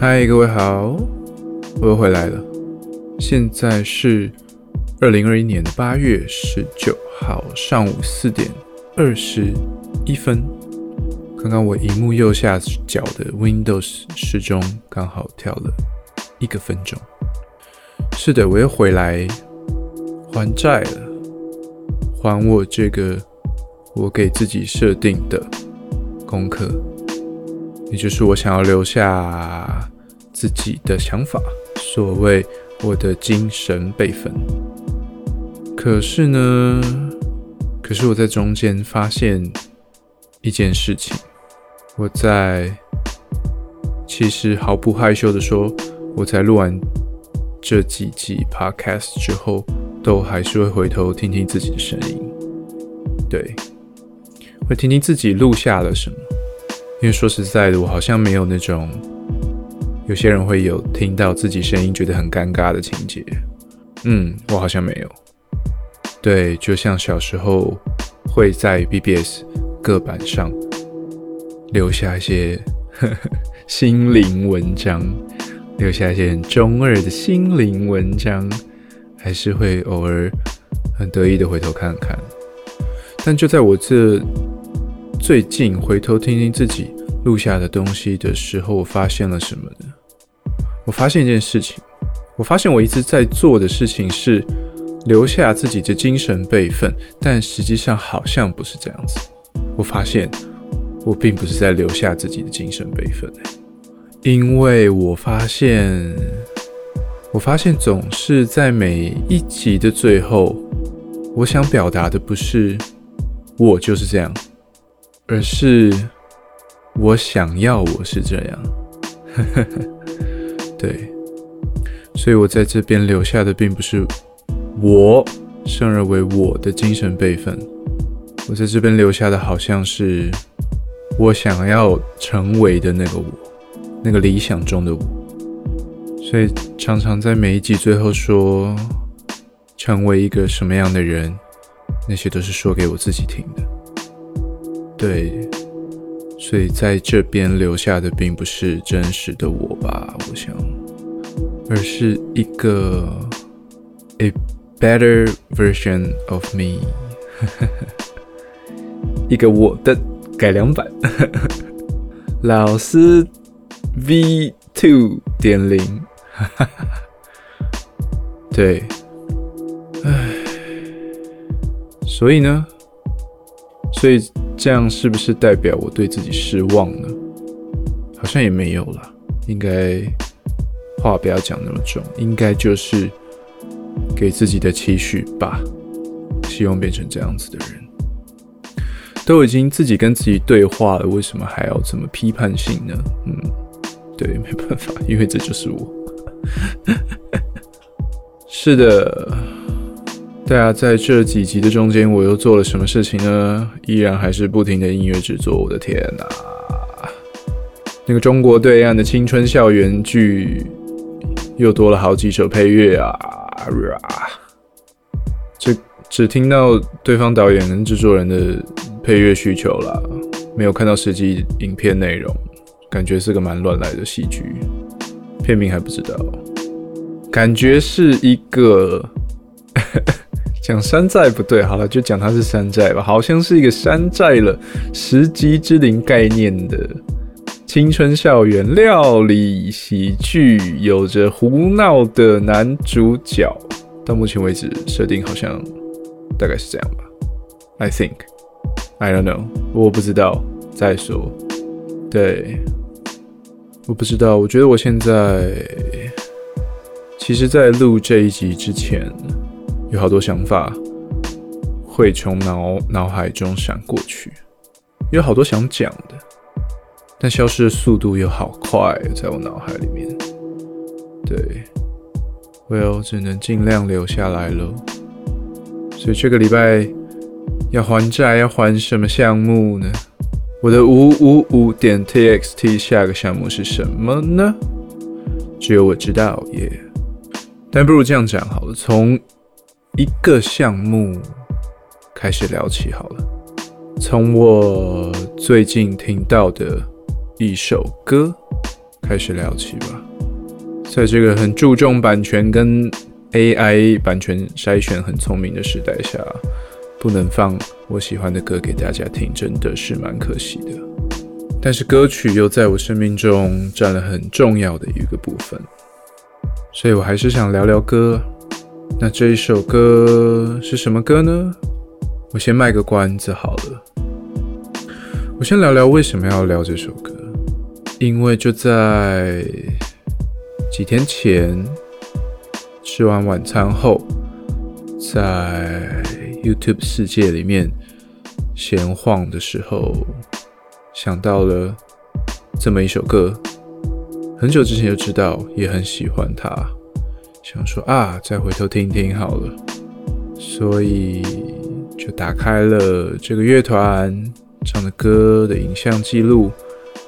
嗨，各位好，我又回来了。现在是二零二一年八月十九号上午四点二十一分。刚刚我荧幕右下角的 Windows 时钟刚好跳了一个分钟。是的，我又回来还债了，还我这个我给自己设定的功课。也就是我想要留下自己的想法，所谓我的精神备份。可是呢，可是我在中间发现一件事情，我在其实毫不害羞的说，我在录完这几集 podcast 之后，都还是会回头听听自己的声音，对，会听听自己录下了什么。因为说实在的，我好像没有那种有些人会有听到自己声音觉得很尴尬的情节。嗯，我好像没有。对，就像小时候会在 BBS 各板上留下一些 心灵文章，留下一些很中二的心灵文章，还是会偶尔很得意的回头看看。但就在我这。最近回头听听自己录下的东西的时候，我发现了什么呢？我发现一件事情，我发现我一直在做的事情是留下自己的精神备份，但实际上好像不是这样子。我发现我并不是在留下自己的精神备份，因为我发现，我发现总是在每一集的最后，我想表达的不是我就是这样。而是我想要我是这样，对，所以我在这边留下的并不是我，生而为我的精神备份，我在这边留下的好像是我想要成为的那个我，那个理想中的我，所以常常在每一集最后说成为一个什么样的人，那些都是说给我自己听的。对，所以在这边留下的并不是真实的我吧，我想，而是一个 a better version of me，一个我的改良版，老师 V two 点零，对，唉，所以呢，所以。这样是不是代表我对自己失望呢？好像也没有了。应该话不要讲那么重，应该就是给自己的期许吧。希望变成这样子的人，都已经自己跟自己对话了，为什么还要这么批判性呢？嗯，对，没办法，因为这就是我。是的。对啊，在这几集的中间，我又做了什么事情呢？依然还是不停的音乐制作。我的天哪！那个中国对岸的青春校园剧又多了好几首配乐啊！只只听到对方导演跟制作人的配乐需求了，没有看到实际影片内容，感觉是个蛮乱来的戏剧。片名还不知道，感觉是一个。讲山寨不对，好了，就讲它是山寨吧。好像是一个山寨了十级之灵概念的青春校园料理喜剧，有着胡闹的男主角。到目前为止，设定好像大概是这样吧。I think, I don't know，我不知道。再说，对，我不知道。我觉得我现在，其实，在录这一集之前。有好多想法会从脑脑海中闪过去，有好多想讲的，但消失的速度又好快，在我脑海里面。对，Well，只能尽量留下来了。所以这个礼拜要还债，要还什么项目呢？我的五五五点 txt 下个项目是什么呢？只有我知道耶。但不如这样讲好了，从。一个项目开始聊起好了，从我最近听到的一首歌开始聊起吧。在这个很注重版权跟 AI 版权筛选很聪明的时代下，不能放我喜欢的歌给大家听，真的是蛮可惜的。但是歌曲又在我生命中占了很重要的一个部分，所以我还是想聊聊歌。那这一首歌是什么歌呢？我先卖个关子好了。我先聊聊为什么要聊这首歌，因为就在几天前吃完晚餐后，在 YouTube 世界里面闲晃的时候，想到了这么一首歌，很久之前就知道，也很喜欢它，想说啊，再回头听听好了，所以就打开了这个乐团。唱的歌的影像记录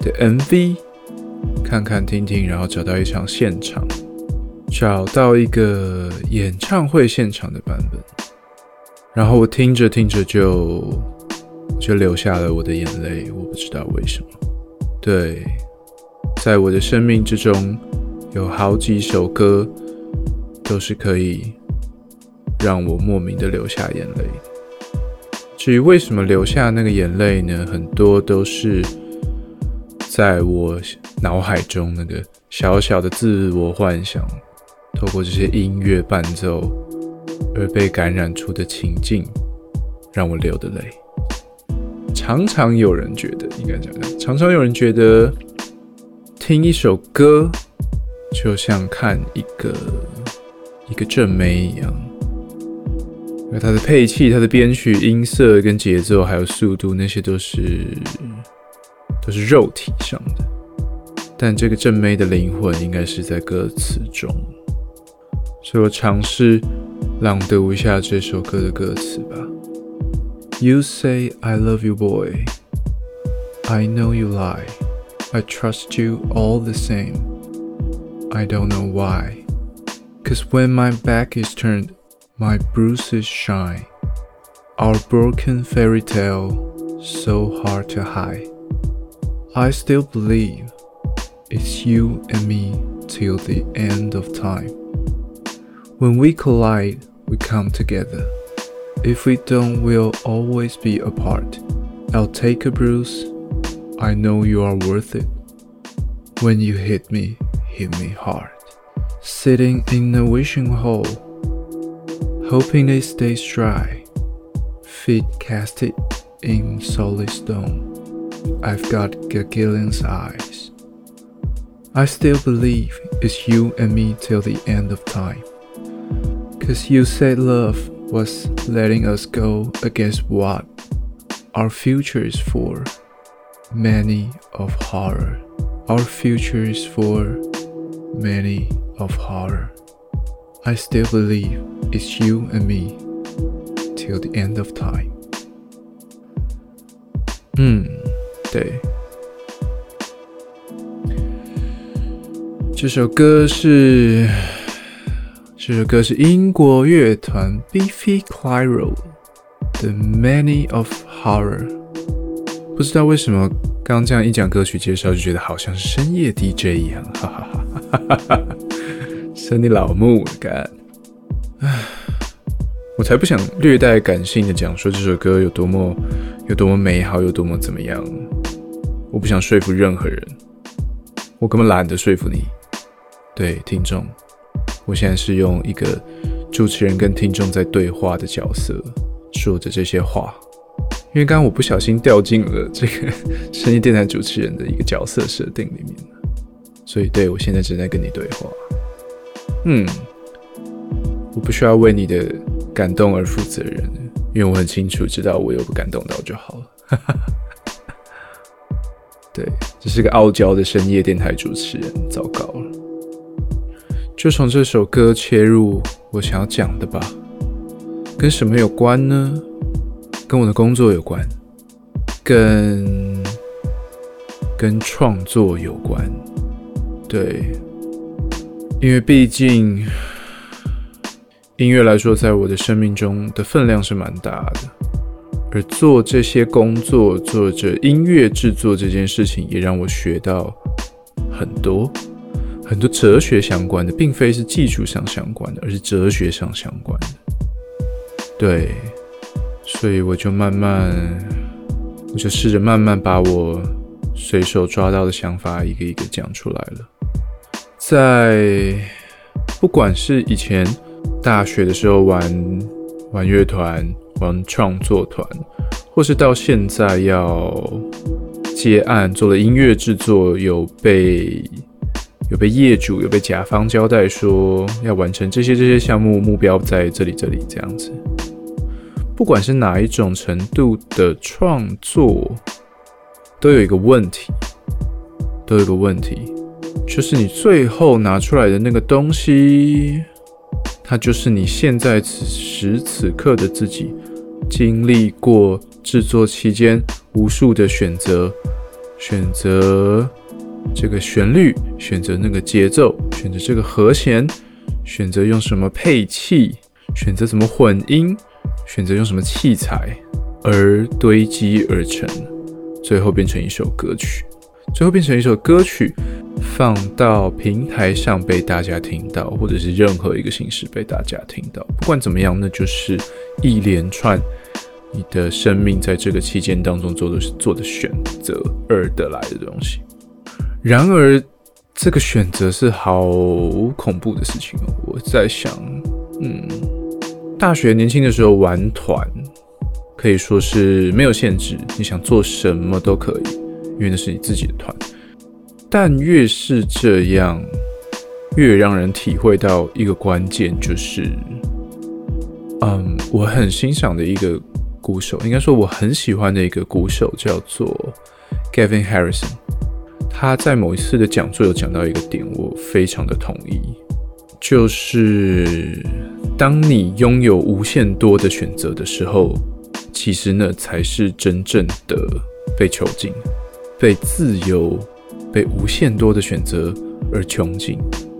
的 MV，看看听听，然后找到一场现场，找到一个演唱会现场的版本，然后我听着听着就就流下了我的眼泪，我不知道为什么。对，在我的生命之中，有好几首歌都是可以让我莫名的流下眼泪。至于为什么流下那个眼泪呢？很多都是在我脑海中那个小小的自我幻想，透过这些音乐伴奏而被感染出的情境，让我流的泪。常常有人觉得，应该讲讲，常常有人觉得听一首歌就像看一个一个正妹一样。那它的配器、它的编曲、音色跟节奏，还有速度，那些都是都是肉体上的。但这个正妹的灵魂应该是在歌词中，所以我尝试朗读一下这首歌的歌词吧。You say I love you, boy. I know you lie. I trust you all the same. I don't know why. Cause when my back is turned, my bruises shine. Our broken fairy tale, so hard to hide. I still believe it's you and me till the end of time. When we collide, we come together. If we don't, we'll always be apart. I'll take a bruise. I know you are worth it. When you hit me, hit me hard. Sitting in a wishing hole hoping it stays dry. Feet casted in solid stone. I've got Gagillian's eyes. I still believe it's you and me till the end of time. Cause you said love was letting us go against what our future is for. Many of horror. Our future is for many of horror. I still believe it's you and me till the end of time. 嗯，对，这首歌是这首歌是英国乐团 Beefy Clyro 的 Many of Horror。不知道为什么刚刚这样一讲歌曲介绍，就觉得好像是深夜 DJ 一样，哈哈哈哈哈哈。 生你老木干，唉，我才不想略带感性的讲说这首歌有多么有多么美好，有多么怎么样。我不想说服任何人，我根本懒得说服你。对听众，我现在是用一个主持人跟听众在对话的角色说着这些话，因为刚刚我不小心掉进了这个 声音电台主持人的一个角色设定里面。所以对我现在正在跟你对话。嗯，我不需要为你的感动而负责任，因为我很清楚知道我有不感动到就好了。对，这是个傲娇的深夜电台主持人，糟糕了。就从这首歌切入，我想要讲的吧，跟什么有关呢？跟我的工作有关，跟跟创作有关，对。因为毕竟，音乐来说，在我的生命中的分量是蛮大的，而做这些工作，做着音乐制作这件事情，也让我学到很多很多哲学相关的，并非是技术上相关的，而是哲学上相关的。对，所以我就慢慢，我就试着慢慢把我随手抓到的想法一个一个讲出来了。在不管是以前大学的时候玩玩乐团、玩创作团，或是到现在要接案做了音乐制作，有被有被业主、有被甲方交代说要完成这些这些项目，目标在这里这里这样子。不管是哪一种程度的创作，都有一个问题，都有一个问题，就是你最后拿出来的那个东西，它就是你现在此时此刻的自己经历过制作期间无数的选择，选择这个旋律，选择那个节奏，选择这个和弦，选择用什么配器，选择怎么混音。选择用什么器材而堆积而成，最后变成一首歌曲，最后变成一首歌曲，放到平台上被大家听到，或者是任何一个形式被大家听到。不管怎么样，那就是一连串你的生命在这个期间当中做的做的选择而得来的东西。然而，这个选择是好恐怖的事情哦。我在想，嗯。大学年轻的时候玩团，可以说是没有限制，你想做什么都可以，因为那是你自己的团。但越是这样，越让人体会到一个关键，就是，嗯，我很欣赏的一个鼓手，应该说我很喜欢的一个鼓手，叫做 Gavin Harrison。他在某一次的讲座有讲到一个点，我非常的同意，就是。当你拥有无限多的选择的时候，其实那才是真正的被囚禁、被自由、被无限多的选择而穷尽。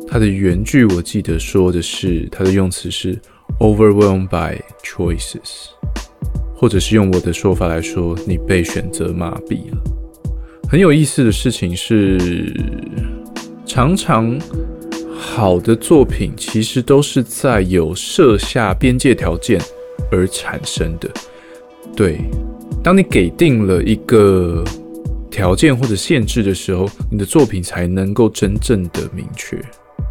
它的原句我记得说的是，它的用词是 overwhelmed by choices，或者是用我的说法来说，你被选择麻痹了。很有意思的事情是，常常。好的作品其实都是在有设下边界条件而产生的。对，当你给定了一个条件或者限制的时候，你的作品才能够真正的明确。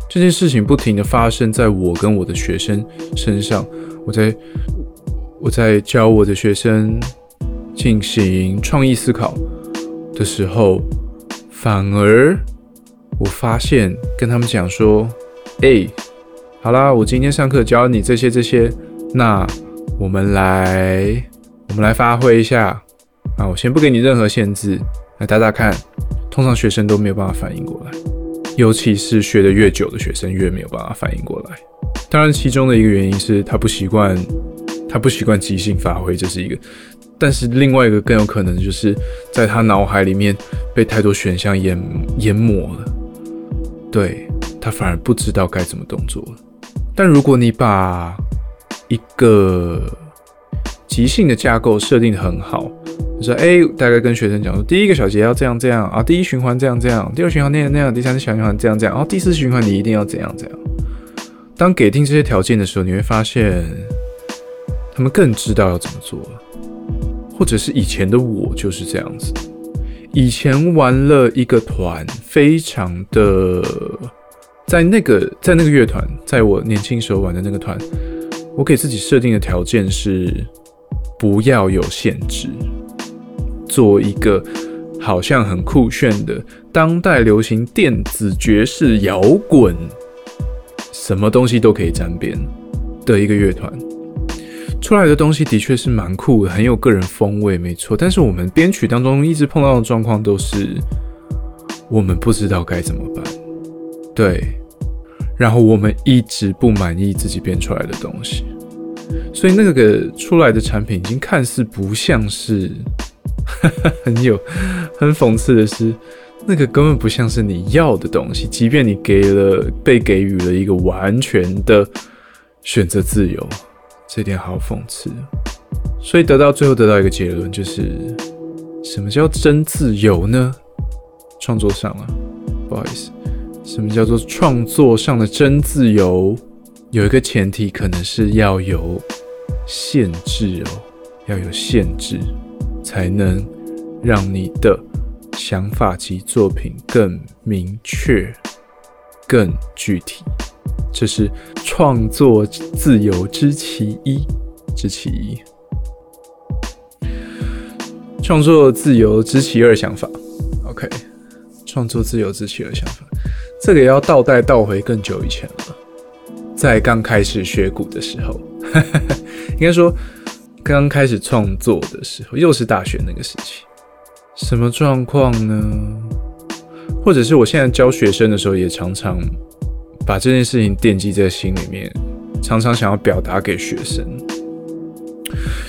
这件事情不停的发生在我跟我的学生身上。我在我在教我的学生进行创意思考的时候，反而。我发现跟他们讲说，哎，好啦，我今天上课教你这些这些，那我们来，我们来发挥一下啊！我先不给你任何限制，来打打看。通常学生都没有办法反应过来，尤其是学得越久的学生越没有办法反应过来。当然，其中的一个原因是他不习惯，他不习惯即兴发挥，这是一个。但是另外一个更有可能就是在他脑海里面被太多选项淹淹没了。对他反而不知道该怎么动作了但如果你把一个即兴的架构设定的很好，就说哎，大概跟学生讲说，第一个小节要这样这样啊，第一循环这样这样，第二循环那样那样，第三小循环这样这样，然后第四循环你一定要怎样怎样。当给定这些条件的时候，你会发现他们更知道要怎么做了，或者是以前的我就是这样子。以前玩了一个团，非常的在那个在那个乐团，在我年轻时候玩的那个团，我给自己设定的条件是不要有限制，做一个好像很酷炫的当代流行电子爵士摇滚，什么东西都可以沾边的一个乐团。出来的东西的确是蛮酷的，很有个人风味，没错。但是我们编曲当中一直碰到的状况都是，我们不知道该怎么办，对。然后我们一直不满意自己编出来的东西，所以那个出来的产品已经看似不像是，很有很讽刺的是，那个根本不像是你要的东西，即便你给了被给予了一个完全的选择自由。这点好讽刺，所以得到最后得到一个结论，就是什么叫真自由呢？创作上啊，不好意思，什么叫做创作上的真自由？有一个前提，可能是要有限制哦，要有限制，才能让你的想法及作品更明确、更具体。这是创作自由之其一，之其一。创作自由之其二想法，OK。创作自由之其二想法，这个要倒带倒回更久以前了，在刚开始学鼓的时候，应该说刚开始创作的时候，又是大学那个时期。什么状况呢？或者是我现在教学生的时候，也常常把这件事情惦记在心里面，常常想要表达给学生。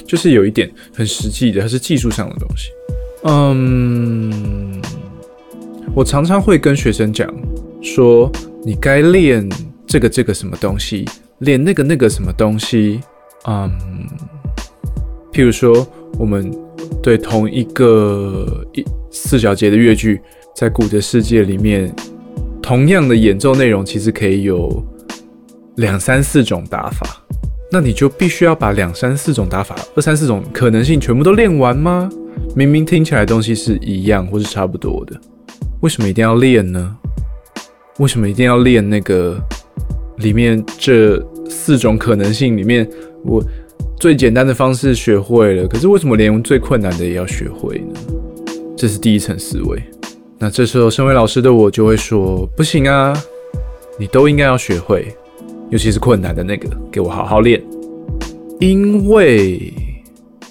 就是有一点很实际的，它是技术上的东西。嗯，我常常会跟学生讲说，你该练这个这个什么东西，练那个那个什么东西。嗯，譬如说，我们对同一个一四小节的乐句，在鼓的世界里面，同样的演奏内容，其实可以有两三四种打法。那你就必须要把两三四种打法、二三四种可能性全部都练完吗？明明听起来东西是一样或是差不多的，为什么一定要练呢？为什么一定要练那个里面这四种可能性里面，我最简单的方式学会了，可是为什么连最困难的也要学会呢？这是第一层思维。那这时候，身为老师的我就会说：不行啊，你都应该要学会。尤其是困难的那个，给我好好练，因为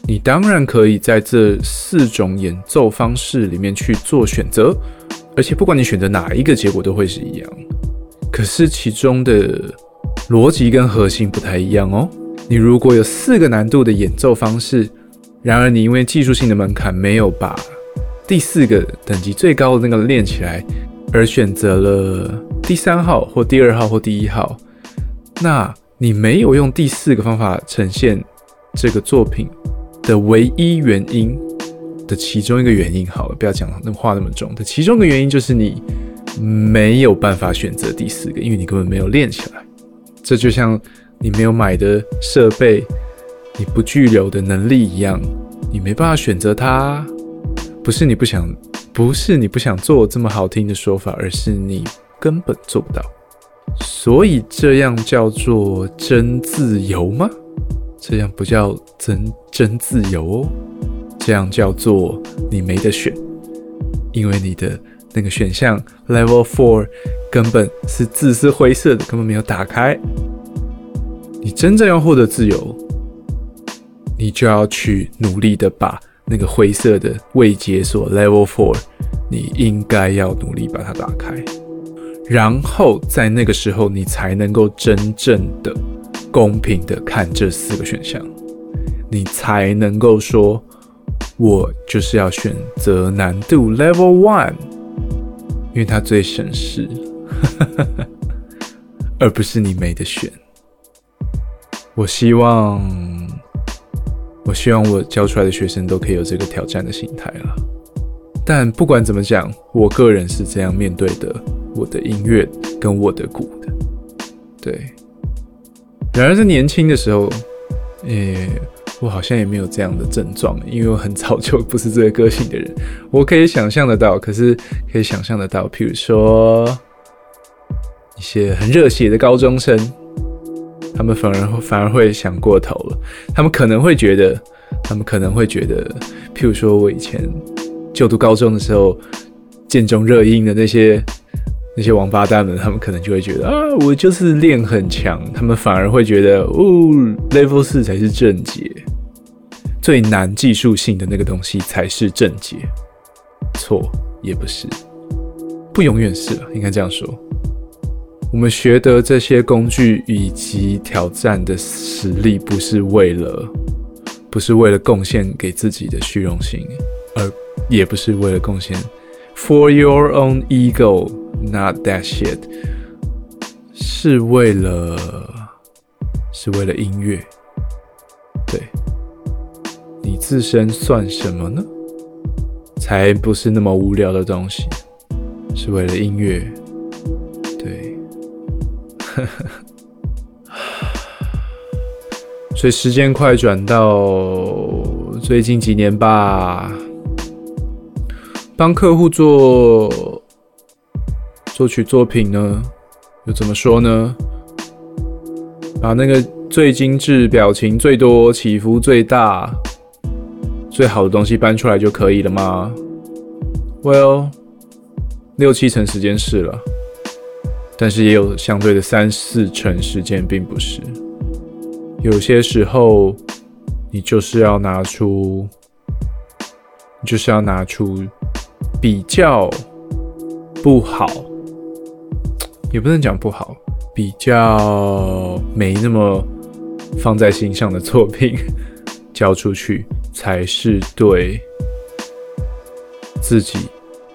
你当然可以在这四种演奏方式里面去做选择，而且不管你选择哪一个，结果都会是一样。可是其中的逻辑跟核心不太一样哦。你如果有四个难度的演奏方式，然而你因为技术性的门槛没有把第四个等级最高的那个练起来，而选择了第三号或第二号或第一号。那你没有用第四个方法呈现这个作品的唯一原因的其中一个原因，好了，不要讲那么话那么重。的其中一个原因就是你没有办法选择第四个，因为你根本没有练起来。这就像你没有买的设备，你不具有的能力一样，你没办法选择它。不是你不想，不是你不想做这么好听的说法，而是你根本做不到。所以这样叫做真自由吗？这样不叫真真自由哦，这样叫做你没得选，因为你的那个选项 Level Four 根本是字是灰色的，根本没有打开。你真正要获得自由，你就要去努力的把那个灰色的未解锁 Level Four，你应该要努力把它打开。然后在那个时候，你才能够真正的公平的看这四个选项，你才能够说，我就是要选择难度 Level One，因为它最省事，而不是你没得选。我希望，我希望我教出来的学生都可以有这个挑战的心态了。但不管怎么讲，我个人是这样面对的。我的音乐跟我的鼓的，对。然而在年轻的时候，诶，我好像也没有这样的症状，因为我很早就不是这个个性的人。我可以想象得到，可是可以想象得到，譬如说一些很热血的高中生，他们反而反而会想过头了。他们可能会觉得，他们可能会觉得，譬如说我以前就读高中的时候，剑中热映的那些。那些王八蛋们，他们可能就会觉得啊，我就是练很强，他们反而会觉得哦，level 四才是正解，最难技术性的那个东西才是正解。错也不是，不永远是了，应该这样说。我们学得这些工具以及挑战的实力，不是为了，不是为了贡献给自己的虚荣心，而也不是为了贡献 for your own ego。Not that shit，是为了，是为了音乐。对，自身算什么呢？才不是那么无聊的东西。是为了音乐。对，所以时间快转到最近几年吧，帮客户做作曲作品呢，又怎么说呢？把那个最精致、表情最多、起伏最大、最好的东西搬出来就可以了吗？Well，六七成时间是了。但是也有相对的三四成时间并不是，有些时候你就是要拿出，你就是要拿出比较不好，也不能讲不好，比较没那么放在心上的作品交出去，才是对自己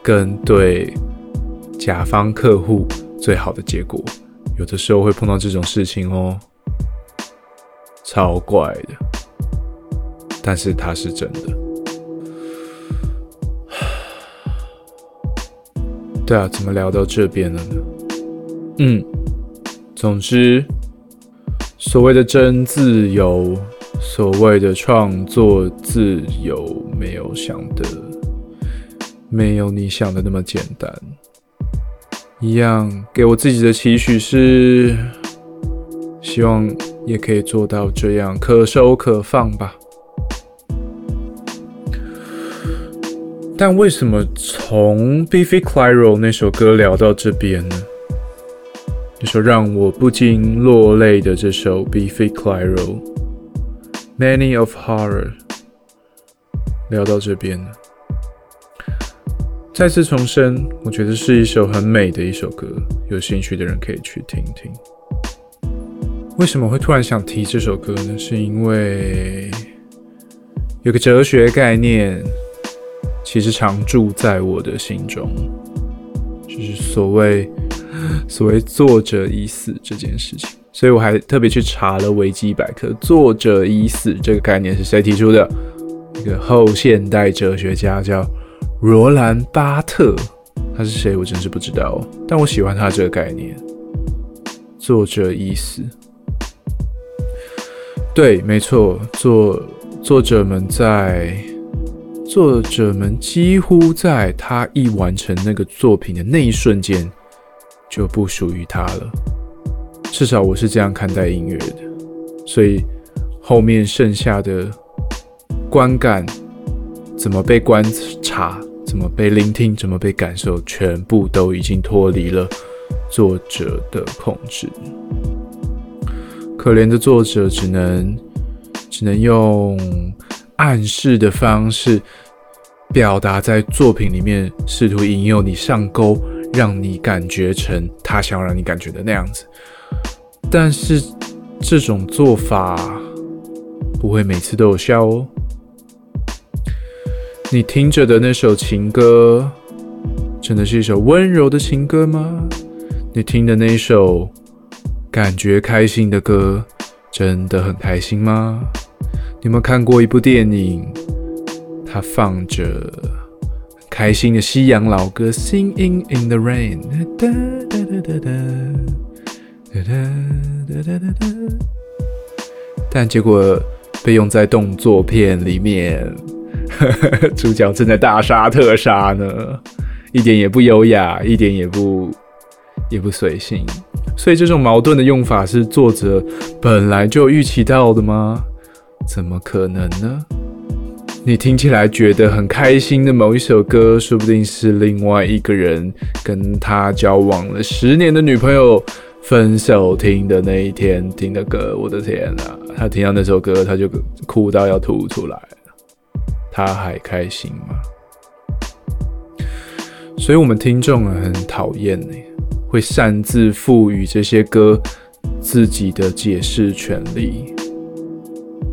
跟对甲方客户。最好的结果，有的时候会碰到这种事情哦，超怪的，但是它是真的。对啊，怎么聊到这边了呢？嗯，总之，所谓的真自由，所谓的创作自由，没有想的，没有你想的那么简单。一样，给我自己的期许是，希望也可以做到这样，可收可放吧。但为什么从 Biffy Clyro 那首歌聊到这边呢？那首让我不禁落泪的这首 Biffy Clyro Many of Horror 聊到这边了？再次重申，我觉得是一首很美的一首歌，有兴趣的人可以去听听。为什么会突然想提这首歌呢？是因为有个哲学概念，其实常驻在我的心中，就是所谓 所谓作者已死这件事情。所以我还特别去查了维基百科，作者已死这个概念是谁提出的？一个后现代哲学家叫。罗兰·巴特，他是谁？我真是不知道。但我喜欢他这个概念。作者已死。对，没错，作作者们在作者们几乎在他一完成那个作品的那一瞬间，就不属于他了。至少我是这样看待音乐的。所以后面剩下的观感怎么被观察？怎么被聆听，怎么被感受，全部都已经脱离了作者的控制。可怜的作者只能只能用暗示的方式表达在作品里面，试图引诱你上钩，让你感觉成他想要让你感觉的那样子。但是这种做法不会每次都有效哦。你听着的那首情歌，真的是一首温柔的情歌吗？你听的那首感觉开心的歌，真的很开心吗？你有没有看过一部电影？它放着开心的西洋老歌《Singing in the Rain》，但结果被用在动作片里面。主角正在大杀特杀呢，一点也不优雅，一点也不也不随性。所以这种矛盾的用法是作者本来就预期到的吗？怎么可能呢？你听起来觉得很开心的某一首歌，说不定是另外一个人跟他交往了十年的女朋友分手听的那一天听的歌。我的天啊，他听到那首歌，他就哭到要吐出来。他还开心吗？所以，我们听众很讨厌呢，会擅自赋予这些歌自己的解释权利。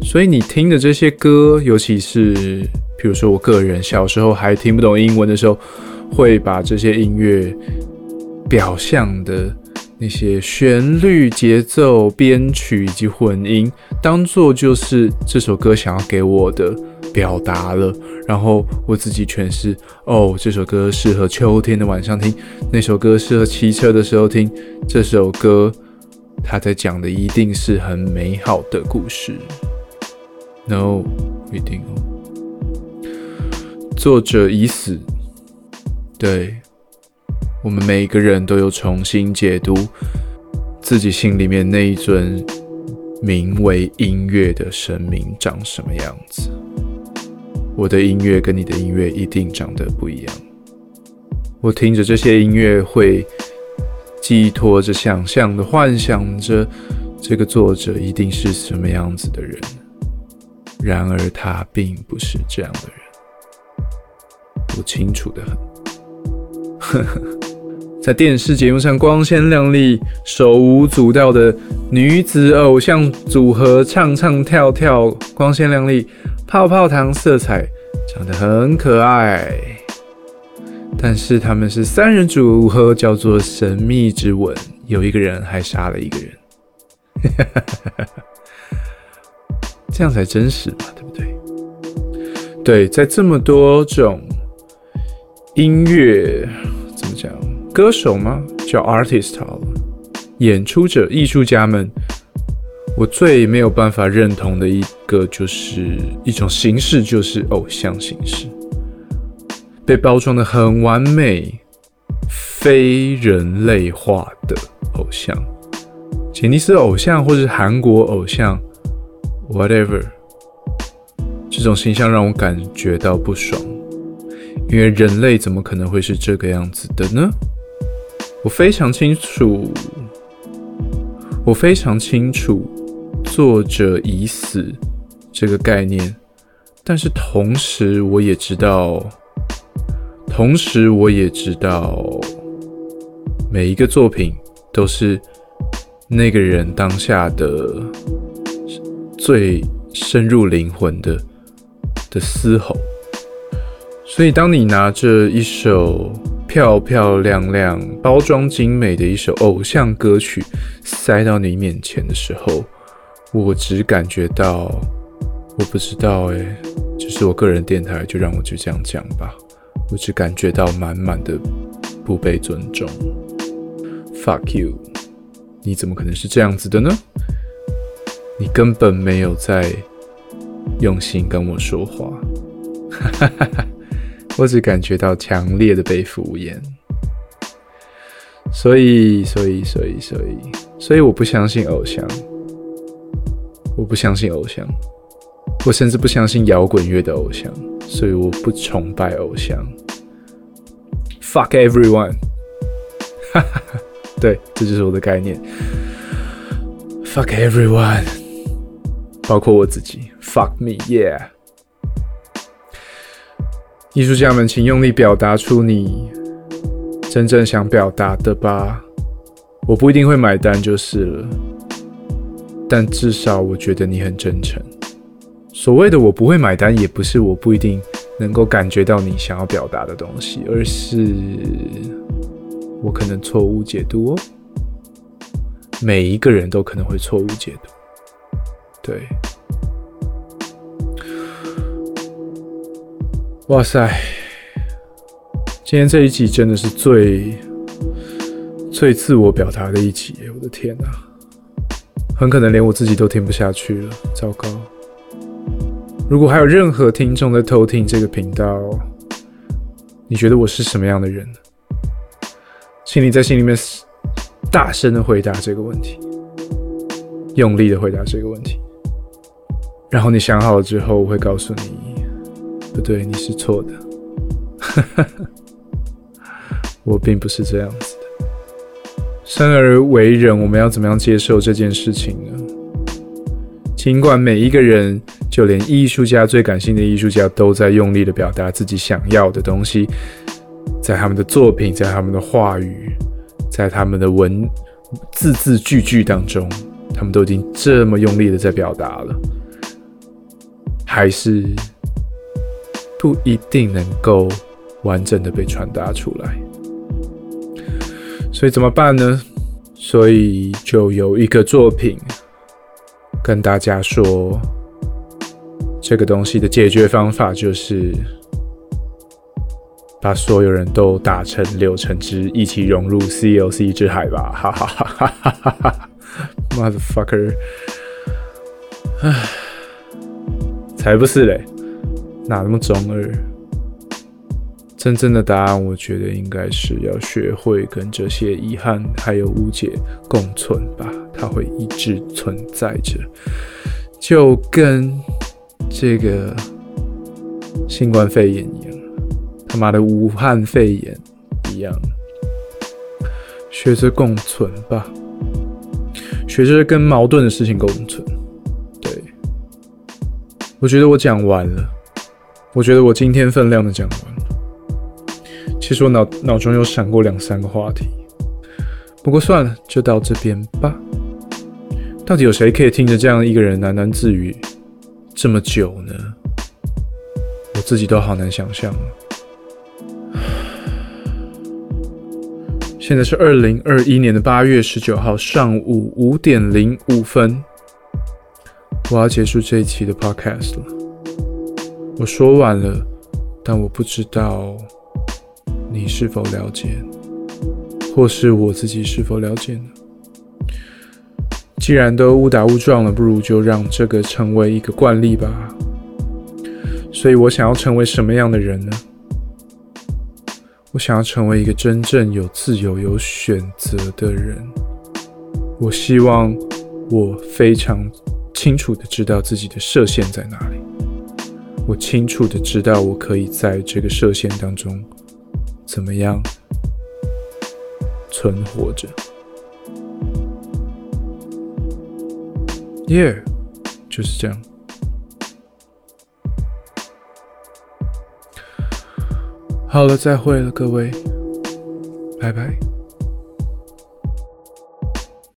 所以，你听的这些歌，尤其是，比如说我个人小时候还听不懂英文的时候，会把这些音乐表象的那些旋律、节奏、编曲以及混音，当做就是这首歌想要给我的。表达了，然后我自己诠释。哦，这首歌适合秋天的晚上听，那首歌适合骑车的时候听。这首歌，它在讲的一定是很美好的故事。No，不一定哦。作者已死。对，我们每一个人都有重新解读自己心里面那一尊名为音乐的神明长什么样子。我的音乐跟你的音乐一定长得不一样。我听着这些音乐，会寄托着想象的幻想着这个作者一定是什么样子的人。然而他并不是这样的人，我清楚的很。在电视节目上光鲜亮丽、手舞足蹈的女子偶像组合，唱唱跳跳，光鲜亮丽，泡泡糖色彩，长得很可爱。但是他们是三人组合，叫做神秘之吻，有一个人还杀了一个人，这样才真实嘛，对不对？对，在这么多种音乐。歌手吗？叫 artist 好了。演出者、艺术家们，我最没有办法认同的一个就是一种形式，就是偶像形式，被包装的很完美、非人类化的偶像，杰尼斯偶像或是韩国偶像，whatever，这种形象让我感觉到不爽。因为人类怎么可能会是这个样子的呢？我非常清楚，我非常清楚作者已死这个概念，但是同时我也知道，同时我也知道，每一个作品都是那个人当下的最深入灵魂的的嘶吼。所以，当你拿着一首漂漂亮亮、包装精美的一首偶像歌曲塞到你面前的时候，我只感觉到，我不知道哎，这是我个人电台，就让我就这样讲吧。我只感觉到满满的不被尊重。Fuck you！你怎么可能是这样子的呢？你根本没有在用心跟我说话。哈哈哈哈。我只感觉到强烈的被敷衍，所以，所以，所以，所以，所以，我不相信偶像，我不相信偶像，我甚至不相信摇滚乐的偶像，所以我不崇拜偶像。Fuck everyone，哈 哈，对，这就是我的概念。Fuck everyone，包括我自己。Fuck me，yeah。艺术家们，请用力表达出你真正想表达的吧。我不一定会买单就是了，但至少我觉得你很真诚。所谓的我不会买单，也不是我不一定能够感觉到你想要表达的东西，而是我可能错误解读哦。每一个人都可能会错误解读，对。哇塞！今天这一集真的是最最自我表达的一集，我的天哪！很可能连我自己都听不下去了，糟糕！如果还有任何听众在偷听这个频道，你觉得我是什么样的人？请你在心里面大声的回答这个问题，用力的回答这个问题，然后你想好了之后，我会告诉你。不对，你是错的。我并不是这样子的。生而为人，我们要怎么样接受这件事情呢？尽管每一个人，就连艺术家最感性的艺术家，都在用力的表达自己想要的东西，在他们的作品，在他们的话语，在他们的文字字句句当中，他们都已经这么用力的在表达了，还是？不一定能够完整的被传达出来，所以怎么办呢？所以就有一个作品跟大家说，这个东西的解决方法就是把所有人都打成柳橙汁，一起融入 CLC 之海吧！哈哈哈哈哈哈哈！Motherfucker，唉，才不是嘞，哪那么中二？真正的答案，我觉得应该是要学会跟这些遗憾还有误解共存吧，它会一直存在着，就跟这个新冠肺炎一样，他妈的武汉肺炎一样，学着共存吧，学着跟矛盾的事情共存。对，我觉得我讲完了，我觉得我今天分量的讲完。其实我脑脑中有闪过两三个话题，不过算了，就到这边吧。到底有谁可以听着这样一个人喃喃自语这么久呢？我自己都好难想象。现在是二零二一年的八月十九号上午五点零五分，我要结束这一期的 podcast 了。我说完了，但我不知道。你是否了解，或是我自己是否了解呢？既然都误打误撞了，不如就让这个成为一个惯例吧。所以我想要成为什么样的人呢？我想要成为一个真正有自由、有选择的人。我希望我非常清楚的知道自己的射线在哪里。我清楚的知道我可以在这个射线当中。怎么样存活着？Yeah，就是这样。好了，再会了，各位，拜拜。